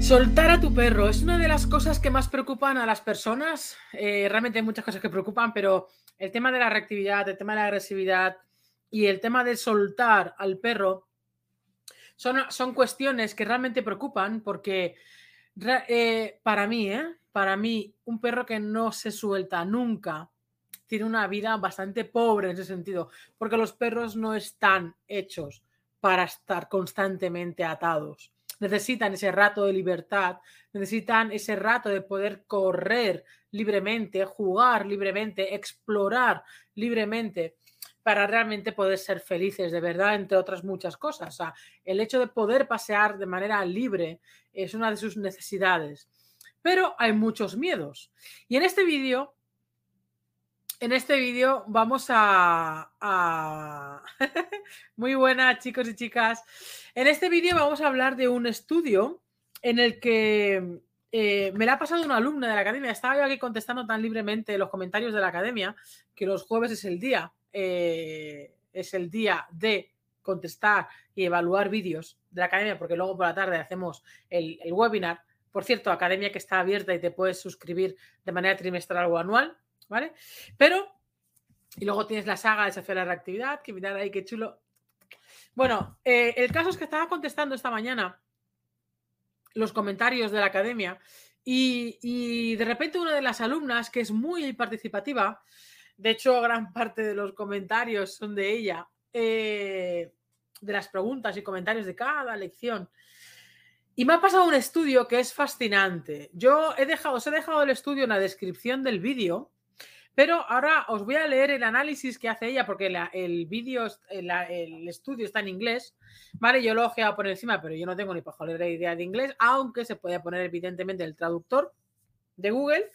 Soltar a tu perro es una de las cosas que más preocupan a las personas. Eh, realmente hay muchas cosas que preocupan, pero el tema de la reactividad, el tema de la agresividad y el tema de soltar al perro son, son cuestiones que realmente preocupan porque eh, para mí, ¿eh? para mí, un perro que no se suelta nunca tiene una vida bastante pobre en ese sentido, porque los perros no están hechos para estar constantemente atados. Necesitan ese rato de libertad, necesitan ese rato de poder correr libremente, jugar libremente, explorar libremente para realmente poder ser felices de verdad, entre otras muchas cosas. O sea, el hecho de poder pasear de manera libre es una de sus necesidades. Pero hay muchos miedos. Y en este vídeo en este vídeo vamos a... Muy buenas chicos y chicas. En este vídeo vamos a hablar de un estudio en el que eh, me la ha pasado una alumna de la academia. Estaba yo aquí contestando tan libremente los comentarios de la academia que los jueves es el día. Eh, es el día de contestar y evaluar vídeos de la academia porque luego por la tarde hacemos el, el webinar. Por cierto, academia que está abierta y te puedes suscribir de manera trimestral o anual ¿vale? Pero, y luego tienes la saga de desafiar la reactividad, que mirad ahí qué chulo. Bueno, eh, el caso es que estaba contestando esta mañana los comentarios de la academia y, de repente una de las alumnas, que es muy participativa, de hecho gran parte de los comentarios son de ella, eh, de las preguntas y comentarios de cada lección. Y me ha pasado un estudio que es fascinante. Yo he dejado, os he dejado el estudio en la descripción del vídeo pero ahora os voy a leer el análisis que hace ella, porque el vídeo, el, estudio está en inglés, ¿vale? Yo lo he ojeado por encima, pero yo no tengo ni la idea de inglés, aunque se puede poner evidentemente el traductor de Google.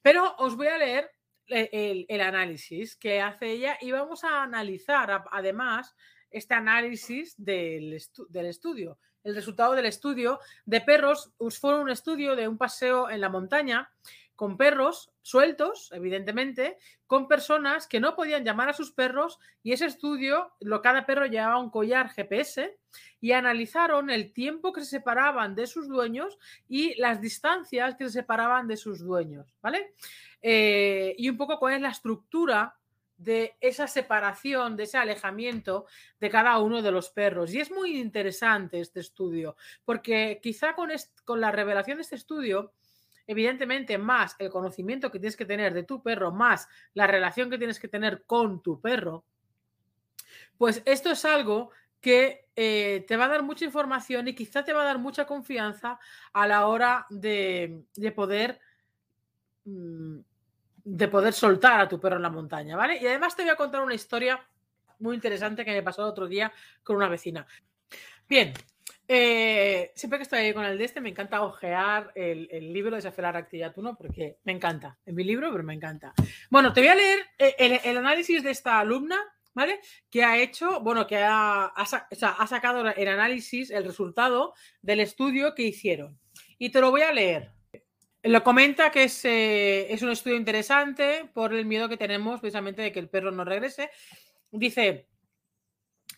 Pero os voy a leer el, el análisis que hace ella y vamos a analizar además este análisis del, del estudio. El resultado del estudio de perros fue un estudio de un paseo en la montaña con perros sueltos, evidentemente, con personas que no podían llamar a sus perros y ese estudio, lo, cada perro llevaba un collar GPS y analizaron el tiempo que se separaban de sus dueños y las distancias que se separaban de sus dueños, ¿vale? Eh, y un poco cuál es la estructura de esa separación, de ese alejamiento de cada uno de los perros. Y es muy interesante este estudio, porque quizá con, con la revelación de este estudio, evidentemente, más el conocimiento que tienes que tener de tu perro, más la relación que tienes que tener con tu perro, pues esto es algo que eh, te va a dar mucha información y quizá te va a dar mucha confianza a la hora de, poder mm, de poder soltar a tu perro en la montaña, ¿vale? Y además te voy a contar una historia muy interesante que me pasó el otro día con una vecina. Bien, eh, siempre que estoy ahí con el de este, me encanta ojear el, libro de Reactividad 1 porque me encanta. Es mi libro, pero me encanta. Bueno, te voy a leer eh, el, análisis de esta alumna, ¿vale? Que ha hecho, bueno, que ha, sacado el análisis, el resultado del estudio que hicieron. Y te lo voy a leer. Lo comenta que es, eh, es un estudio interesante por el miedo que tenemos precisamente de que el perro no regrese. Dice,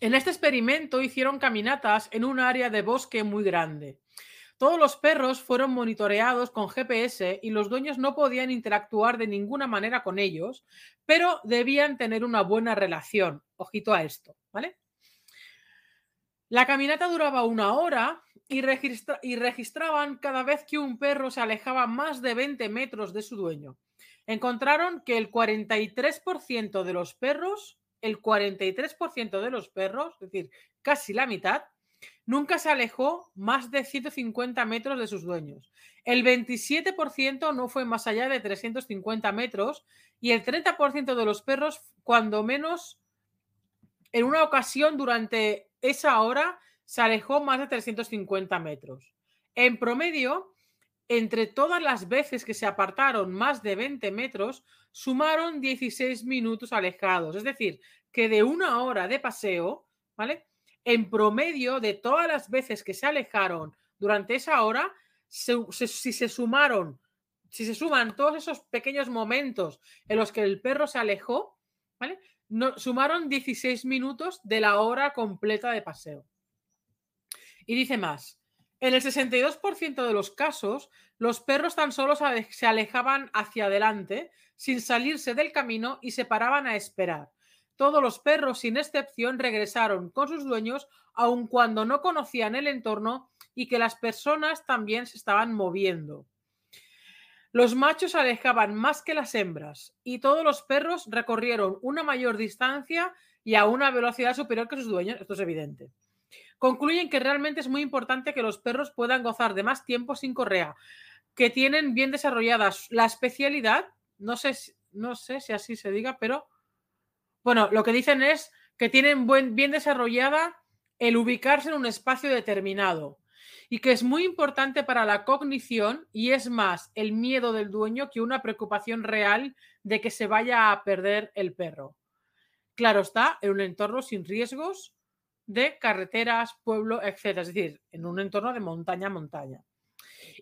en este experimento hicieron caminatas en un área de bosque muy grande. Todos los perros fueron monitoreados con GPS y los dueños no podían interactuar de ninguna manera con ellos, pero debían tener una buena relación. Ojito a esto, ¿vale? La caminata duraba una hora y, y, registraban cada vez que un perro se alejaba más de 20 metros de su dueño. Encontraron que el 43% de los perros el 43% de los perros, es decir, casi la mitad, nunca se alejó más de 150 metros de sus dueños. El 27% no fue más allá de 350 metros y el 30% de los perros, cuando menos en una ocasión durante esa hora, se alejó más de 350 metros. En promedio, entre todas las veces que se apartaron más de 20 metros, sumaron 16 minutos alejados. Es decir, que de una hora de paseo, ¿vale? En promedio de todas las veces que se alejaron durante esa hora, si se sumaron, si se suman todos esos pequeños momentos en los que el perro se alejó, ¿vale? Sumaron 16 minutos de la hora completa de paseo. Y dice más, en el 62% de los casos, los perros tan solo se alejaban hacia adelante sin salirse del camino y se paraban a esperar. Todos los perros, sin excepción, regresaron con sus dueños, aun cuando no conocían el entorno y que las personas también se estaban moviendo. Los machos alejaban más que las hembras y todos los perros recorrieron una mayor distancia y a una velocidad superior que sus dueños, esto es evidente. Concluyen que realmente es muy importante que los perros puedan gozar de más tiempo sin correa, que tienen bien desarrolladas la especialidad, no sé, no sé si así se diga, pero bueno, lo que dicen es que tienen bien desarrollada el ubicarse en un espacio determinado y que es muy importante para la cognición y es más el miedo del dueño que una preocupación real de que se vaya a perder el perro. Claro está, en un entorno sin riesgos de carreteras, pueblo, etc. Es decir, en un entorno de montaña a montaña.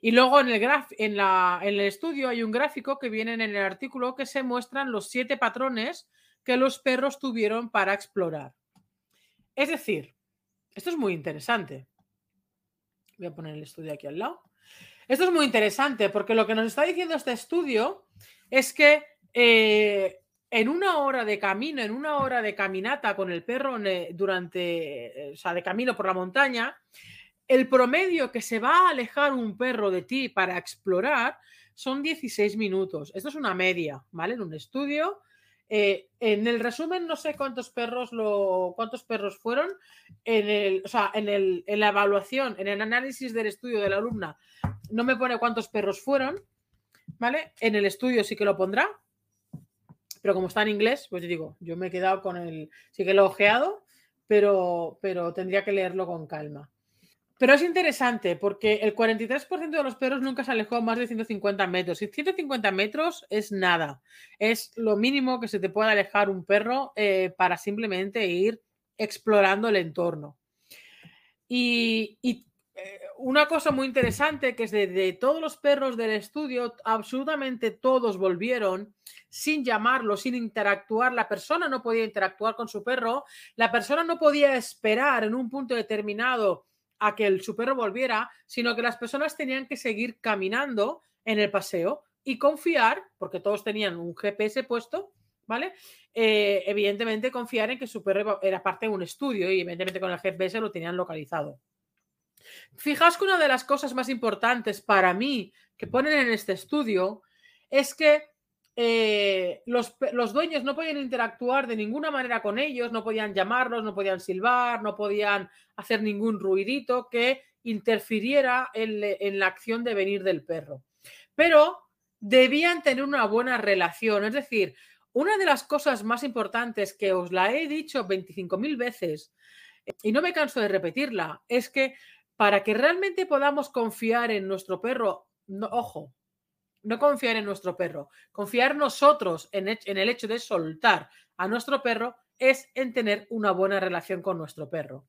Y luego en el, en, el estudio hay un gráfico que viene en el artículo que se muestran los siete patrones que los perros tuvieron para explorar. Es decir, esto es muy interesante. Voy a poner el estudio aquí al lado. Esto es muy interesante porque lo que nos está diciendo este estudio es que eh, en una hora de camino, en una hora de caminata con el perro durante, eh, o sea, de camino por la montaña, el promedio que se va a alejar un perro de ti para explorar son 16 minutos. Esto es una media, ¿vale? En un estudio eh, en el resumen, no sé cuántos perros lo, cuántos perros fueron. En el, o sea, en, el, en la evaluación, en el análisis del estudio de la alumna, no me pone cuántos perros fueron. ¿Vale? En el estudio sí que lo pondrá. Pero como está en inglés, pues digo, yo me he quedado con el. Sí que lo he ojeado, pero, pero tendría que leerlo con calma. Pero es interesante porque el 43% de los perros nunca se alejó más de 150 metros. Y 150 metros es nada. Es lo mínimo que se te puede alejar un perro eh, para simplemente ir explorando el entorno. Y, eh, una cosa muy interesante que es de, todos los perros del estudio, absolutamente todos volvieron sin llamarlo, sin interactuar. La persona no podía interactuar con su perro. La persona no podía esperar en un punto determinado a que el, su perro volviera, sino que las personas tenían que seguir caminando en el paseo y confiar, porque todos tenían un GPS puesto, ¿vale? Eh, evidentemente confiar en que su perro era parte de un estudio y evidentemente con el GPS lo tenían localizado. Fijaos que una de las cosas más importantes para mí que ponen en este estudio es que eh, los, dueños no podían interactuar de ninguna manera con ellos, no podían llamarlos, no podían silbar, no podían hacer ningún ruidito que interfiriera en, la acción de venir del perro. Pero debían tener una buena relación, es decir, una de las cosas más importantes que os la he dicho 25.000 veces y no me canso de repetirla, es que para que realmente podamos confiar en nuestro perro, ojo, no confiar en nuestro perro, confiar nosotros en, el hecho de soltar a nuestro perro es en tener una buena relación con nuestro perro.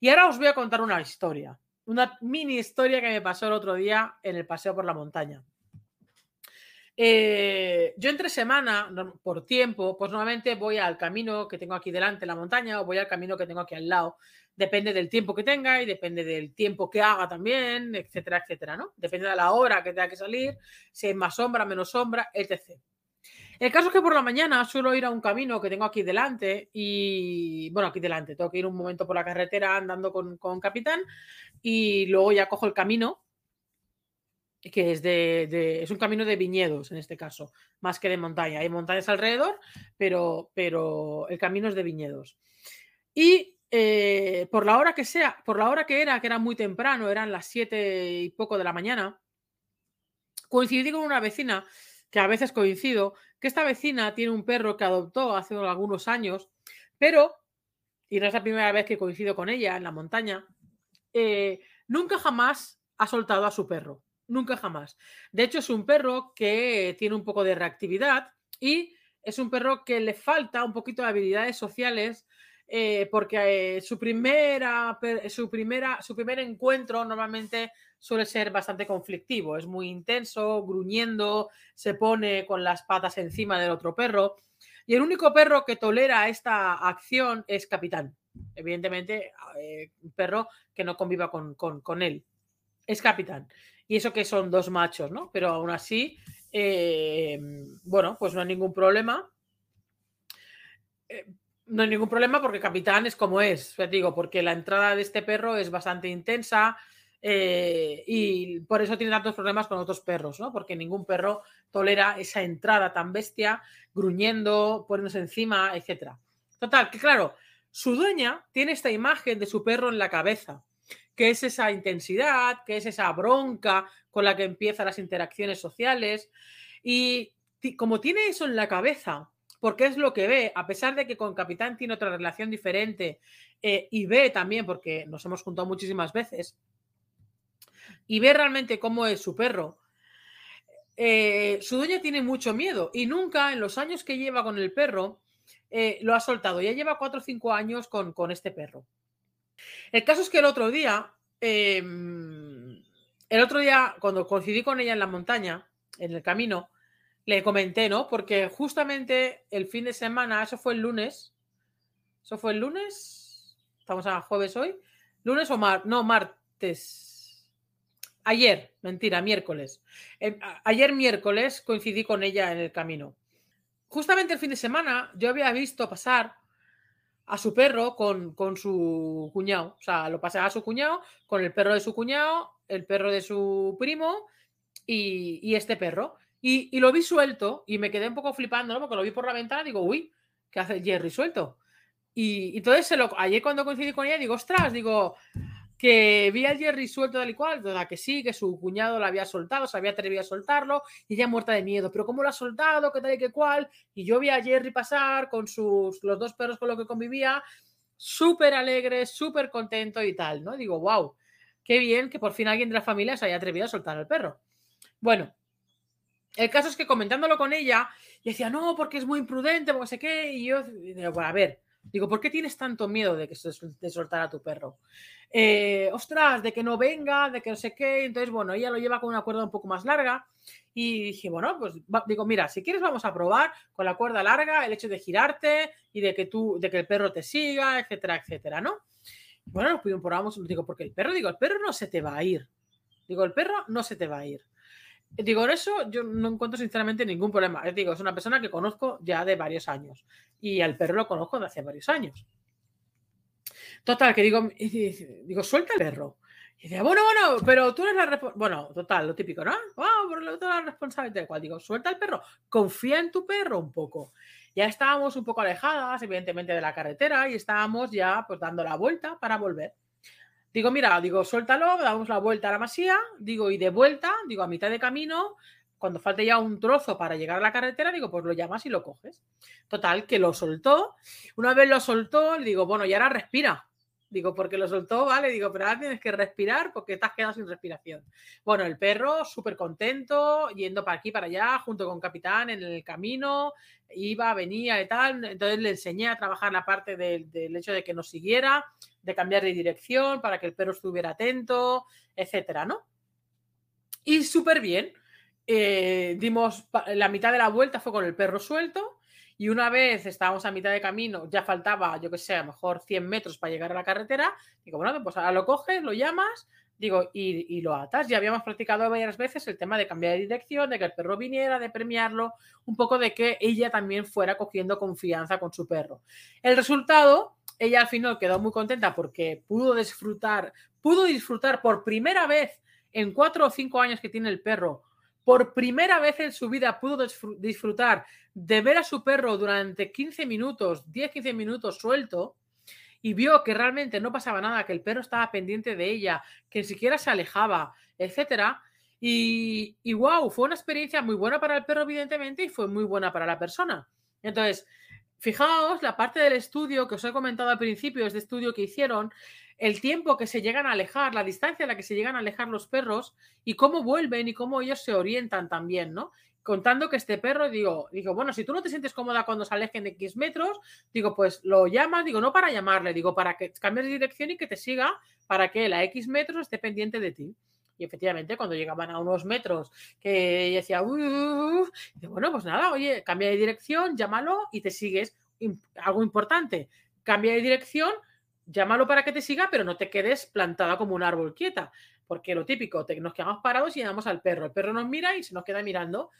Y ahora os voy a contar una historia, una mini historia que me pasó el otro día en el paseo por la montaña. Eh, yo entre semana, por tiempo, pues normalmente voy al camino que tengo aquí delante, la montaña, o voy al camino que tengo aquí al lado. Depende del tiempo que tenga y depende del tiempo que haga también, etcétera, etcétera, ¿no? Depende de la hora que tenga que salir, si hay más sombra, menos sombra, etc. El caso es que por la mañana suelo ir a un camino que tengo aquí delante y, bueno, aquí delante, tengo que ir un momento por la carretera andando con, con capitán y luego ya cojo el camino que es de, es un camino de viñedos en este caso, más que de montaña. Hay montañas alrededor, pero, pero el camino es de viñedos. Y eh, por la hora que sea, por la hora que era, que era muy temprano, eran las siete y poco de la mañana, coincidí con una vecina, que a veces coincido, que esta vecina tiene un perro que adoptó hace algunos años, pero, y no es la primera vez que coincido con ella en la montaña, eh, nunca jamás ha soltado a su perro nunca jamás. De hecho, es un perro que tiene un poco de reactividad y es un perro que le falta un poquito de habilidades sociales eh, porque eh, su, primera, su, primera, su primer encuentro normalmente suele ser bastante conflictivo, es muy intenso, gruñendo, se pone con las patas encima del otro perro. Y el único perro que tolera esta acción es Capitán. Evidentemente, eh, un perro que no conviva con, con, él. Es Capitán. Y eso que son dos machos, ¿no? Pero aún así, eh, bueno, pues no hay ningún problema. Eh, no hay ningún problema porque Capitán es como es, te digo, porque la entrada de este perro es bastante intensa, eh, y por eso tiene tantos problemas con otros perros, ¿no? Porque ningún perro tolera esa entrada tan bestia, gruñendo, poniéndose encima, etc. Total, que claro, su dueña tiene esta imagen de su perro en la cabeza, que es esa intensidad, que es esa bronca con la que empiezan las interacciones sociales. Y como tiene eso en la cabeza, porque es lo que ve, a pesar de que con Capitán tiene otra relación diferente eh, y ve también, porque nos hemos juntado muchísimas veces, y ve realmente cómo es su perro, eh, su dueña tiene mucho miedo y nunca en los años que lleva con el perro eh, lo ha soltado. Ya lleva cuatro o cinco años con, este perro. El caso es que el otro día, em, el otro día, cuando coincidí con ella en la montaña, en el camino, le comenté, ¿no? Porque justamente el fin de semana, eso fue el lunes, eso fue el lunes, estamos a jueves hoy, lunes o mar, no, martes, Ayer, mentira, miércoles. Eh, ayer miércoles coincidí con ella en el camino. Justamente el fin de semana yo había visto pasar a su perro con, con su cuñado. O sea, lo pasaba a su cuñado con el perro de su cuñado, el perro de su primo y, este perro. Y, lo vi suelto y me quedé un poco flipando, ¿no? Porque lo vi por la ventana y digo, uy, ¿qué hace Jerry suelto? Y, entonces se lo, ayer cuando coincidí con ella digo, ostras, digo, que vi al Jerry suelto tal y cual, que sí, que su cuñado la había soltado, se había atrevido a soltarlo y ella muerta de miedo, pero ¿cómo lo ha soltado? ¿Qué tal y qué cual? Y yo vi a Jerry pasar con sus, los dos perros con los que convivía, súper alegre, súper contento y tal, ¿no? Digo, wow, qué bien que por fin alguien de la familia se haya atrevido a soltar al perro. Bueno, el caso es que comentándolo con ella, decía, no, porque es muy imprudente, porque sé qué, y yo, bueno, a ver, Digo, ¿por qué tienes tanto miedo de que se de soltar a tu perro? Eh, ostras, de que no venga, de que no sé qué. Entonces, bueno, ella lo lleva con una cuerda un poco más larga. Y dije, bueno, pues digo, mira, si quieres vamos a probar con la cuerda larga el hecho de girarte y de que tú, de que el perro te siga, etcétera, etcétera, ¿no? Bueno, pues probamos, digo, porque el perro, digo, el perro no se te va a ir. Digo, el perro no se te va a ir. Digo, en eso yo no encuentro sinceramente ningún problema. Digo, es una persona que conozco ya de varios años y al perro lo conozco de hace varios años. Total, que digo, digo, suelta el perro. Y dice, bueno, bueno, pero tú eres la responsable. Bueno, total, lo típico, ¿no? Wow, pero tú eres la responsable de cual. Digo, suelta el perro, confía en tu perro un poco. Ya estábamos un poco alejadas, evidentemente, de la carretera y estábamos ya pues dando la vuelta para volver. Digo, mira, digo, suéltalo, damos la vuelta a la masía, digo, y de vuelta, digo, a mitad de camino, cuando falte ya un trozo para llegar a la carretera, digo, pues lo llamas y lo coges. Total, que lo soltó. Una vez lo soltó, digo, bueno, y ahora respira. Digo, porque lo soltó, vale, digo, pero ahora tienes que respirar porque te has quedado sin respiración. Bueno, el perro súper contento, yendo para aquí, para allá, junto con Capitán en el camino, iba, venía y tal. Entonces le enseñé a trabajar la parte del, hecho de que nos siguiera, de cambiar de dirección para que el perro estuviera atento, etcétera, ¿no? Y súper bien. Eh, dimos la mitad de la vuelta fue con el perro suelto y una vez estábamos a mitad de camino, ya faltaba, yo que sé, a lo mejor 100 metros para llegar a la carretera. Digo, bueno, pues ahora lo coges, lo llamas, digo, y, lo atas. Ya habíamos practicado varias veces el tema de cambiar de dirección, de que el perro viniera, de premiarlo, un poco de que ella también fuera cogiendo confianza con su perro. El resultado, ella al final quedó muy contenta porque pudo disfrutar, pudo disfrutar por primera vez en cuatro o cinco años que tiene el perro por primera vez en su vida pudo disfrutar de ver a su perro durante 15 minutos, 10-15 minutos suelto, y vio que realmente no pasaba nada, que el perro estaba pendiente de ella, que ni siquiera se alejaba, etcétera. Y, y wow, fue una experiencia muy buena para el perro, evidentemente, y fue muy buena para la persona. Entonces, fijaos, la parte del estudio que os he comentado al principio, este estudio que hicieron, el tiempo que se llegan a alejar, la distancia a la que se llegan a alejar los perros y cómo vuelven y cómo ellos se orientan también, ¿no? Contando que este perro, digo, digo, bueno, si tú no te sientes cómoda cuando se alejen de X metros, digo, pues lo llamas, digo, no para llamarle, digo, para que cambies de dirección y que te siga para que la X metros esté pendiente de ti. Y efectivamente, cuando llegaban a unos metros, que decía, bueno, pues nada, oye, cambia de dirección, llámalo y te sigues. Algo importante, cambia de dirección, llámalo para que te siga, pero no te quedes plantada como un árbol quieta. Porque lo típico, nos quedamos parados y llamamos al perro. El perro nos mira y se nos queda mirando.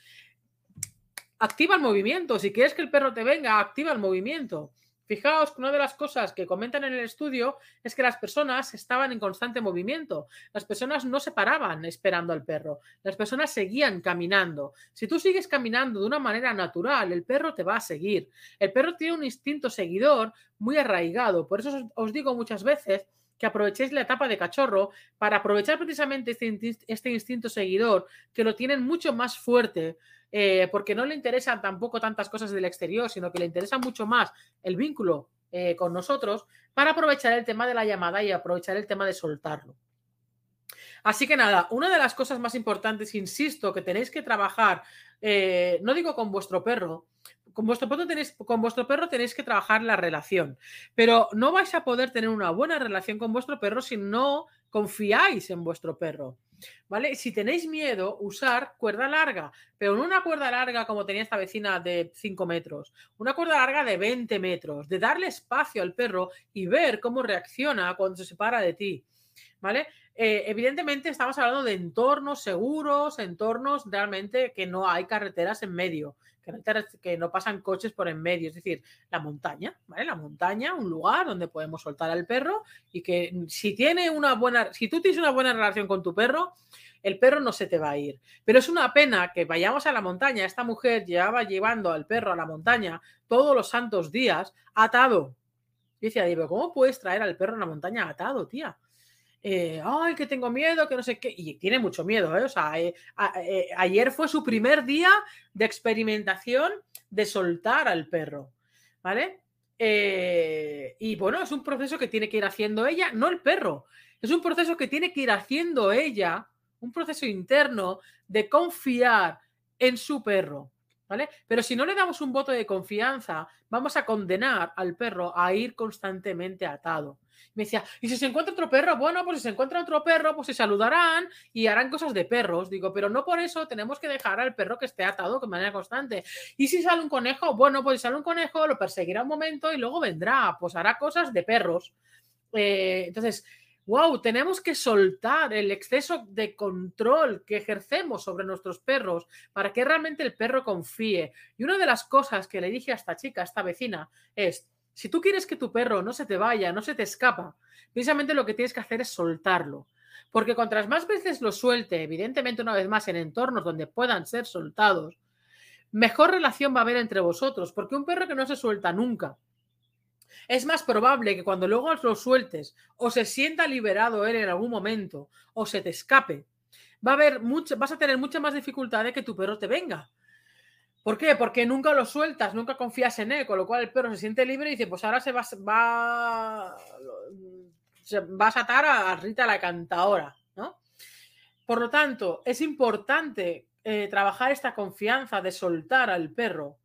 Activa el movimiento. Si quieres que el perro te venga, activa el movimiento. Fijaos que una de las cosas que comentan en el estudio es que las personas estaban en constante movimiento. Las personas no se paraban esperando al perro. Las personas seguían caminando. Si tú sigues caminando de una manera natural, el perro te va a seguir. El perro tiene un instinto seguidor muy arraigado. Por eso os digo muchas veces que aprovechéis la etapa de cachorro para aprovechar precisamente este, este instinto seguidor, que lo tienen mucho más fuerte, eh, porque no le interesan tampoco tantas cosas del exterior, sino que le interesa mucho más el vínculo eh, con nosotros, para aprovechar el tema de la llamada y aprovechar el tema de soltarlo. Así que nada, una de las cosas más importantes, insisto, que tenéis que trabajar, eh, no digo con vuestro perro, con vuestro, perro tenéis, con vuestro perro tenéis que trabajar la relación, pero no vais a poder tener una buena relación con vuestro perro si no confiáis en vuestro perro. ¿Vale? Si tenéis miedo, usar cuerda larga, pero no una cuerda larga como tenía esta vecina de 5 metros, una cuerda larga de 20 metros, de darle espacio al perro y ver cómo reacciona cuando se separa de ti. ¿Vale? Eh, evidentemente estamos hablando de entornos seguros, entornos realmente que no hay carreteras en medio, que no, pasan coches por en medio, es decir, la montaña, ¿vale? La montaña, un lugar donde podemos soltar al perro y que si tiene una buena, si tú tienes una buena relación con tu perro, el perro no se te va a ir. Pero es una pena que vayamos a la montaña. Esta mujer llevaba llevando al perro a la montaña todos los santos días atado. Y decía, ¿cómo puedes traer al perro a la montaña atado, tía? Eh, ay, que tengo miedo, que no sé qué, y tiene mucho miedo, ¿eh? O sea, eh, ayer fue su primer día de experimentación de soltar al perro, ¿vale? y bueno, es un proceso que tiene que ir haciendo ella, no el perro, es un proceso que tiene que ir haciendo ella, un proceso interno de confiar en su perro, Pero si no le damos un voto de confianza, vamos a condenar al perro a ir constantemente atado. Me decía, ¿y si se encuentra otro perro? Bueno, pues si se encuentra otro perro, pues se saludarán y harán cosas de perros. Digo, pero no por eso tenemos que dejar al perro que esté atado de manera constante. ¿Y si sale un conejo? Bueno, pues si sale un conejo, lo perseguirá un momento y luego vendrá, pues hará cosas de perros. Eh, entonces, wow, tenemos que soltar el exceso de control que ejercemos sobre nuestros perros para que realmente el perro confíe. Y una de las cosas que le dije a esta chica, a esta vecina, es, si tú quieres que tu perro no se te vaya, no se te escapa, precisamente lo que tienes que hacer es soltarlo. Porque cuantas más veces lo suelte, evidentemente una vez más en entornos donde puedan ser soltados, mejor relación va a haber entre vosotros. Porque un perro que no se suelta nunca, es más probable que cuando luego lo sueltes o se sienta liberado él en algún momento o se te escape, va a haber mucho, vas a tener mucha más dificultad de que tu perro te venga. ¿Por qué? Porque nunca lo sueltas, nunca confías en él, con lo cual el perro se siente libre y dice, pues ahora se va, va, va a atar a Rita la cantadora, ¿no? Por lo tanto, es importante eh, trabajar esta confianza de soltar al perro,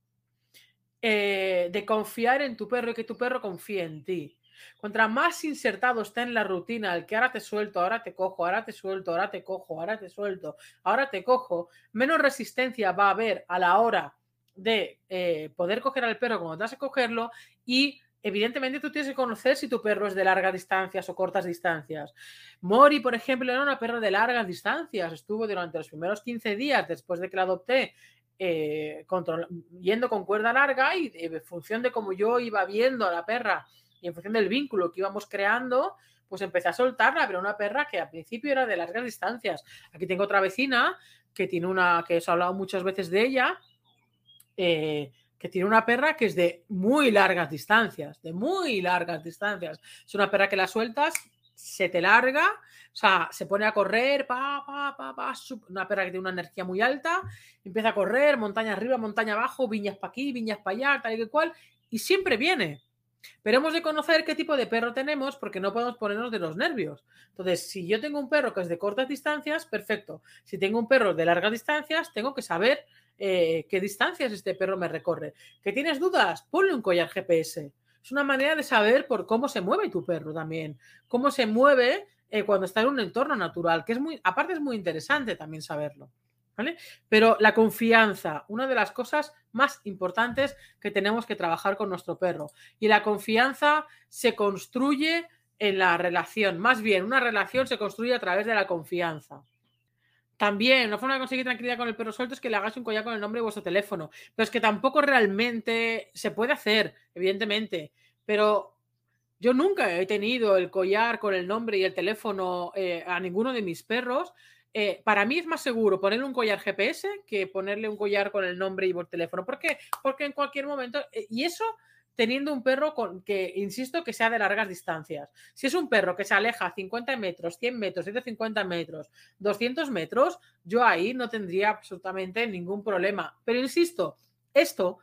eh, de confiar en tu perro y que tu perro confíe en ti. Contra más insertado está en la rutina, el que ahora te suelto, ahora te cojo, ahora te suelto, ahora te cojo, ahora te suelto, ahora te cojo, menos resistencia va a haber a la hora de eh, poder coger al perro cuando te vas a cogerlo y evidentemente tú tienes que conocer si tu perro es de largas distancias o cortas distancias. Mori, por ejemplo, era una perra de largas distancias. Estuvo durante los primeros 15 días después de que la adopté eh, yendo con cuerda larga y en función de cómo yo iba viendo a la perra y en función del vínculo que íbamos creando, pues empecé a soltarla, pero una perra que al principio era de largas distancias. Aquí tengo otra vecina que tiene una, que os he hablado muchas veces de ella, eh, que tiene una perra que es de muy largas distancias, de muy largas distancias. Es una perra que la sueltas, se te larga, o sea, se pone a correr, pa, pa, pa, pa, una perra que tiene una energía muy alta, empieza a correr, montaña arriba, montaña abajo, viñas para aquí, viñas para allá, tal y que cual, y siempre viene. Pero hemos de conocer qué tipo de perro tenemos porque no podemos ponernos de los nervios. Entonces, si yo tengo un perro que es de cortas distancias, perfecto. Si tengo un perro de largas distancias, tengo que saber eh, qué distancias este perro me recorre. ¿Que tienes dudas? Ponle un collar GPS. Es una manera de saber por cómo se mueve tu perro también, cómo se mueve eh, cuando está en un entorno natural, que es muy, aparte es muy interesante también saberlo. ¿Vale? Pero la confianza, una de las cosas más importantes que tenemos que trabajar con nuestro perro. Y la confianza se construye en la relación. Más bien, una relación se construye a través de la confianza. También, una forma de conseguir tranquilidad con el perro suelto es que le hagas un collar con el nombre de vuestro teléfono. Pero es que tampoco realmente se puede hacer, evidentemente. Pero yo nunca he tenido el collar con el nombre y el teléfono eh, a ninguno de mis perros. Eh, para mí es más seguro ponerle un collar GPS que ponerle un collar con el nombre y por teléfono. ¿Por qué? Porque en cualquier momento, eh, y eso teniendo un perro con, que, insisto, que sea de largas distancias. Si es un perro que se aleja 50 metros, 100 metros, 150 metros, 200 metros, yo ahí no tendría absolutamente ningún problema. Pero insisto, esto,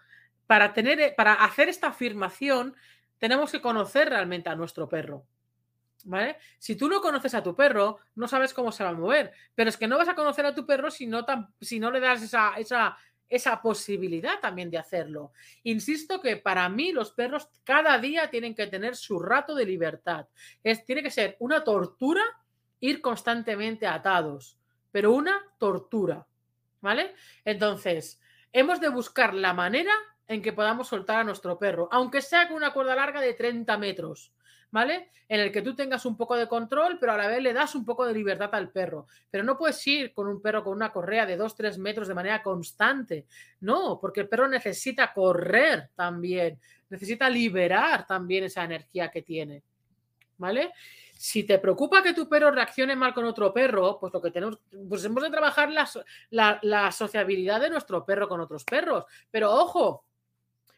para, tener, para hacer esta afirmación, tenemos que conocer realmente a nuestro perro. ¿Vale? Si tú no conoces a tu perro, no sabes cómo se va a mover. Pero es que no vas a conocer a tu perro si no, si no le das esa, esa esa posibilidad también de hacerlo. Insisto que para mí los perros cada día tienen que tener su rato de libertad. Es, tiene que ser una tortura ir constantemente atados, pero una tortura. ¿Vale? Entonces, hemos de buscar la manera en que podamos soltar a nuestro perro, aunque sea con una cuerda larga de 30 metros. ¿Vale? En el que tú tengas un poco de control, pero a la vez le das un poco de libertad al perro. Pero no puedes ir con un perro con una correa de 2-3 metros de manera constante. No, porque el perro necesita correr también, necesita liberar también esa energía que tiene. ¿Vale? Si te preocupa que tu perro reaccione mal con otro perro, pues lo que tenemos, pues hemos de trabajar la, la sociabilidad de nuestro perro con otros perros. Pero ojo,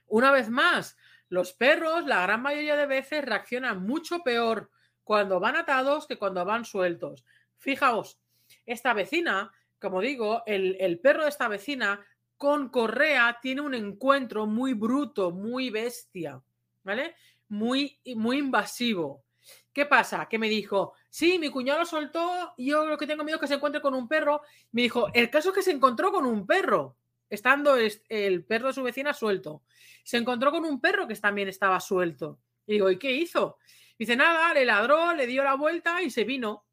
una vez más, los perros, la gran mayoría de veces, reaccionan mucho peor cuando van atados que cuando van sueltos. Fijaos, esta vecina, como digo, el, perro de esta vecina con correa tiene un encuentro muy bruto, muy bestia, ¿vale? Muy, muy invasivo. ¿Qué pasa? Que me dijo, sí, mi cuñado soltó, yo lo que tengo miedo es que se encuentre con un perro. Me dijo, el caso es que se encontró con un perro estando el perro de su vecina suelto. Se encontró con un perro que también estaba suelto. Y digo, ¿y qué hizo? Dice, nada, le ladró, le dio la vuelta y se vino.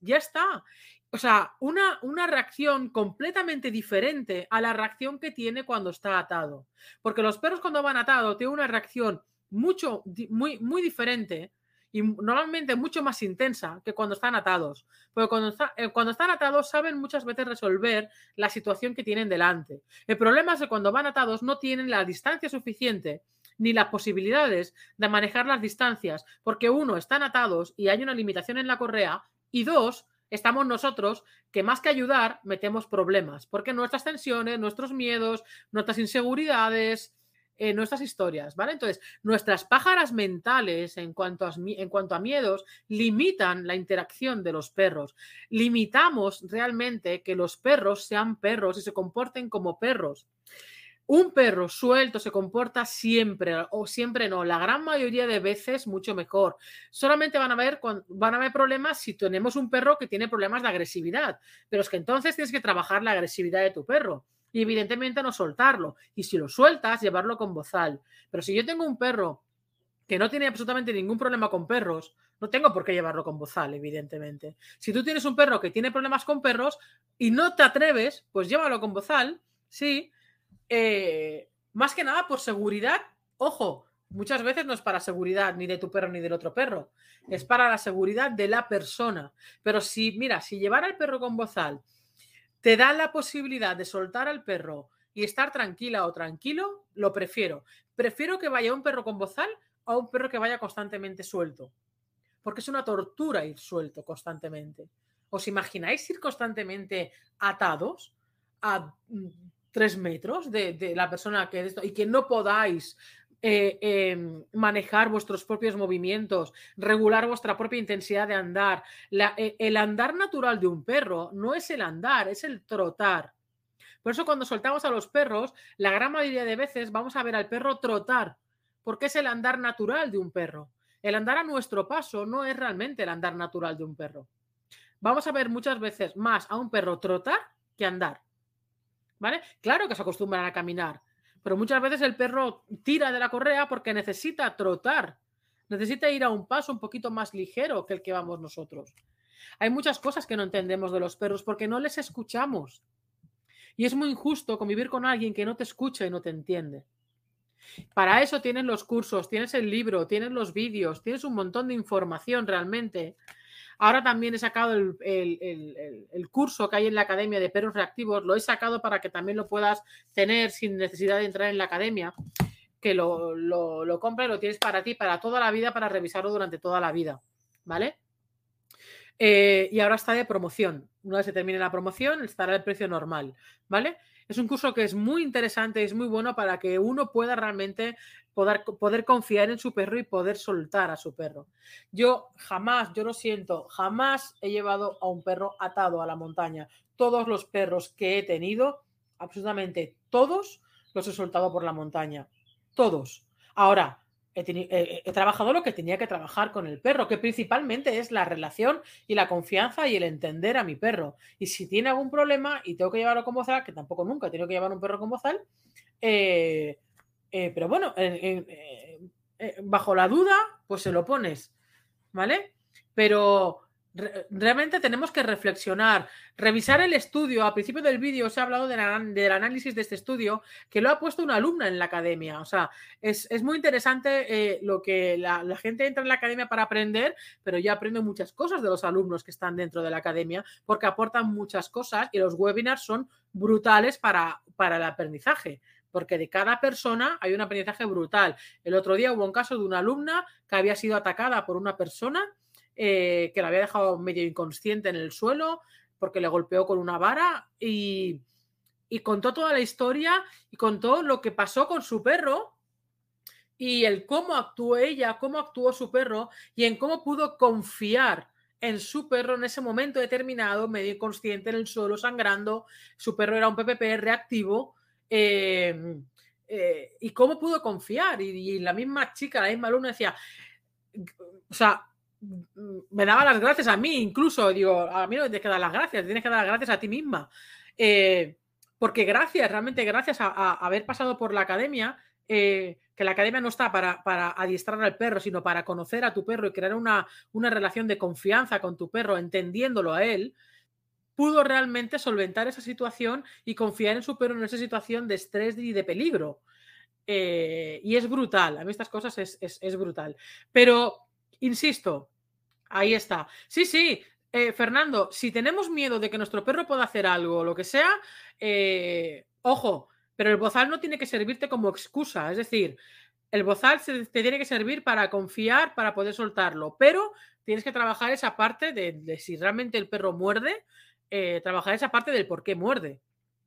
Ya está. O sea, una, una reacción completamente diferente a la reacción que tiene cuando está atado. Porque los perros cuando van atados tienen una reacción mucho, muy, muy diferente y normalmente mucho más intensa que cuando están atados. Porque cuando, eh, cuando están atados saben muchas veces resolver la situación que tienen delante. El problema es que cuando van atados no tienen la distancia suficiente ni las posibilidades de manejar las distancias, porque uno, están atados y hay una limitación en la correa, y dos, estamos nosotros que más que ayudar metemos problemas, porque nuestras tensiones, nuestros miedos, nuestras inseguridades, en nuestras historias, ¿vale? Entonces, nuestras pájaras mentales en cuanto, a, en cuanto a miedos limitan la interacción de los perros. Limitamos realmente que los perros sean perros y se comporten como perros. Un perro suelto se comporta siempre, o siempre no, la gran mayoría de veces mucho mejor. Solamente van a, haber, van a haber problemas si tenemos un perro que tiene problemas de agresividad, pero es que entonces tienes que trabajar la agresividad de tu perro y evidentemente no soltarlo. Y si lo sueltas, llevarlo con bozal. Pero si yo tengo un perro que no tiene absolutamente ningún problema con perros, no tengo por qué llevarlo con bozal, evidentemente. Si tú tienes un perro que tiene problemas con perros y no te atreves, pues llévalo con bozal, sí. Eh, más que nada por seguridad, ojo, muchas veces no es para seguridad ni de tu perro ni del otro perro, es para la seguridad de la persona. Pero si, mira, si llevar al perro con bozal te da la posibilidad de soltar al perro y estar tranquila o tranquilo, lo prefiero. Prefiero que vaya un perro con bozal a un perro que vaya constantemente suelto. Porque es una tortura ir suelto constantemente. ¿Os imagináis ir constantemente atados a mm, tres metros de, la persona que y que no podáis eh, em, manejar vuestros propios movimientos, regular vuestra propia intensidad de andar. Eh, el andar natural de un perro no es el andar, es el trotar. Por eso cuando soltamos a los perros, la gran mayoría de veces vamos a ver al perro trotar, porque es el andar natural de un perro. El andar a nuestro paso no es realmente el andar natural de un perro. Vamos a ver muchas veces más a un perro trotar que andar. ¿Vale? Claro que se acostumbran a caminar, pero muchas veces el perro tira de la correa porque necesita trotar, necesita ir a un paso un poquito más ligero que el que vamos nosotros. Hay muchas cosas que no entendemos de los perros porque no les escuchamos. Y es muy injusto convivir con alguien que no te escucha y no te entiende. Para eso tienes los cursos, tienes el libro, tienes los vídeos, tienes un montón de información realmente. Ahora también he sacado el, curso que hay en la Academia de Perros Reactivos, lo he sacado para que también lo puedas tener sin necesidad de entrar en la Academia, que lo, lo, lo compras lo tienes para ti, para toda la vida, para revisarlo durante toda la vida. ¿Vale? Eh, y ahora está de promoción. Una vez se termine la promoción, estará el precio normal, ¿vale? Es un curso que es muy interesante, es muy bueno para que uno pueda realmente poder, poder confiar en su perro y poder soltar a su perro. Yo jamás, yo lo siento, jamás he llevado a un perro atado a la montaña. Todos los perros que he tenido, absolutamente todos, los he soltado por la montaña. Todos. Ahora, he, trabajado lo que tenía que trabajar con el perro, que principalmente es la relación y la confianza y el entender a mi perro. Y si tiene algún problema y tengo que llevarlo con bozal, que tampoco nunca he tenido que llevar un perro con bozal, eh, eh, pero bueno, eh, bajo la duda, pues se lo pones, ¿vale? Pero realmente tenemos que reflexionar, revisar el estudio. Al principio del vídeo os he hablado del análisis de este estudio que lo ha puesto una alumna en la academia. O sea, es, muy interesante eh, lo que la, gente entra en la academia para aprender, pero yo aprendo muchas cosas de los alumnos que están dentro de la academia porque aportan muchas cosas y los webinars son brutales para el aprendizaje porque de cada persona hay un aprendizaje brutal. El otro día hubo un caso de una alumna que había sido atacada por una persona eh, que la había dejado medio inconsciente en el suelo porque le golpeó con una vara y, contó toda la historia y contó lo que pasó con su perro y el cómo actuó ella, cómo actuó su perro y en cómo pudo confiar en su perro en ese momento determinado, medio inconsciente en el suelo, sangrando. Su perro era un PPP reactivo. Em, eh, y cómo pudo confiar. Y, y, la misma chica, la misma alumna decía, o sea, me daba las gracias a mí, incluso, digo, a mí no tienes que dar las gracias, tienes que dar las gracias a ti misma. Eh, porque gracias, realmente gracias a, haber pasado por la academia, eh, que la academia no está para, adiestrar al perro, sino para conocer a tu perro y crear una, relación de confianza con tu perro, entendiéndolo a él, pudo realmente solventar esa situación y confiar en su perro en esa situación de estrés y de peligro. Eh, y es brutal, a mí estas cosas es, es brutal. Pero, insisto, Ahí está. Sí, sí. Eh, Fernando, si tenemos miedo de que nuestro perro pueda hacer algo o lo que sea, eh, ojo, pero el bozal no tiene que servirte como excusa. Es decir, el bozal te tiene que servir para confiar, para poder soltarlo, pero tienes que trabajar esa parte de, si realmente el perro muerde, eh, trabajar esa parte del por qué muerde,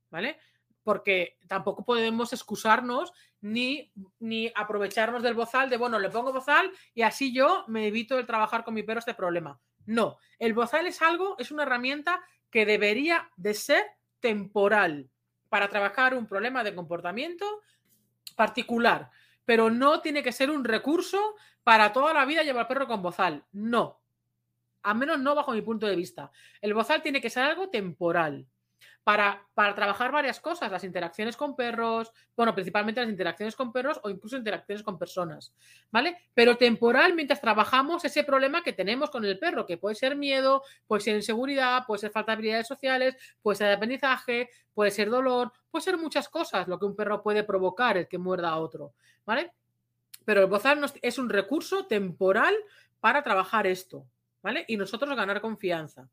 ¿vale? Porque tampoco podemos excusarnos ni, ni aprovecharnos del bozal de, bueno, le pongo bozal y así yo me evito el trabajar con mi perro este problema. No, el bozal es algo, es una herramienta que debería de ser temporal para trabajar un problema de comportamiento particular, pero no tiene que ser un recurso para toda la vida llevar perro con bozal. No, a menos no bajo mi punto de vista. El bozal tiene que ser algo temporal para, trabajar varias cosas, las interacciones con perros, bueno, principalmente las interacciones con perros o incluso interacciones con personas, ¿vale? Pero temporal mientras trabajamos ese problema que tenemos con el perro, que puede ser miedo, puede ser inseguridad, puede ser falta de habilidades sociales, puede ser aprendizaje, puede ser dolor, puede ser muchas cosas lo que un perro puede provocar el que muerda a otro, ¿vale? Pero el bozal es un recurso temporal para trabajar esto, ¿vale? Y nosotros ganar confianza.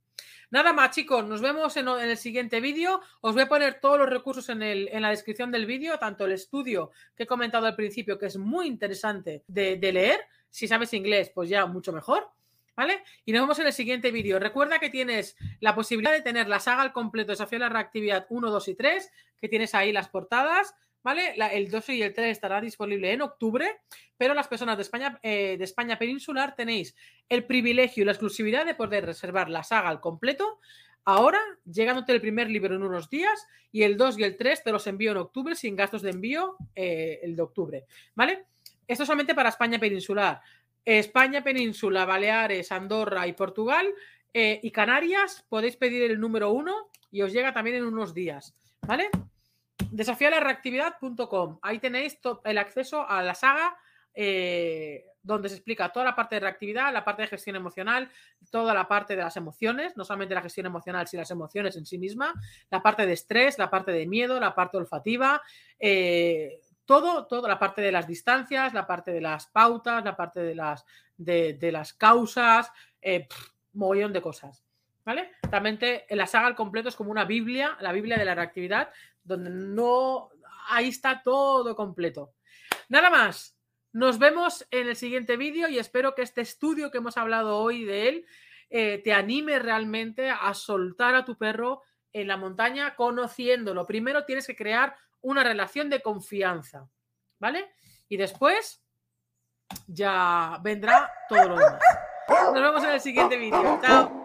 Nada más, chicos, nos vemos en, el siguiente vídeo. Os voy a poner todos los recursos en, la descripción del vídeo, tanto el estudio que he comentado al principio, que es muy interesante de, leer. Si sabes inglés, pues ya mucho mejor. ¿Vale? Y nos vemos en el siguiente vídeo. Recuerda que tienes la posibilidad de tener la saga al completo Desafío a la Reactividad 1, 2 y 3, que tienes ahí las portadas. ¿Vale? el 2 y el 3 estará disponible en octubre, pero las personas de España, eh, de España peninsular tenéis el privilegio y la exclusividad de poder reservar la saga al completo. Ahora, llegándote el primer libro en unos días y el 2 y el 3 te los envío en octubre sin gastos de envío eh, el de octubre, ¿vale? Esto solamente para España peninsular. España península, Baleares, Andorra y Portugal eh, y Canarias podéis pedir el número 1 y os llega también en unos días, ¿vale? reactividad.com Ahí tenéis el acceso a la saga eh, donde se explica toda la parte de reactividad, la parte de gestión emocional, toda la parte de las emociones, no solamente la gestión emocional, sino las emociones en sí misma, la parte de estrés, la parte de miedo, la parte olfativa, eh, todo, toda la parte de las distancias, la parte de las pautas, la parte de las, de, las causas, eh, de cosas. ¿Vale? Realmente la saga al completo es como una Biblia, la Biblia de la reactividad, donde no. Ahí está todo completo. Nada más. Nos vemos en el siguiente vídeo y espero que este estudio que hemos hablado hoy de él eh, te anime realmente a soltar a tu perro en la montaña conociéndolo. Primero tienes que crear una relación de confianza, ¿vale? Y después ya vendrá todo lo demás. Nos vemos en el siguiente vídeo. Chao.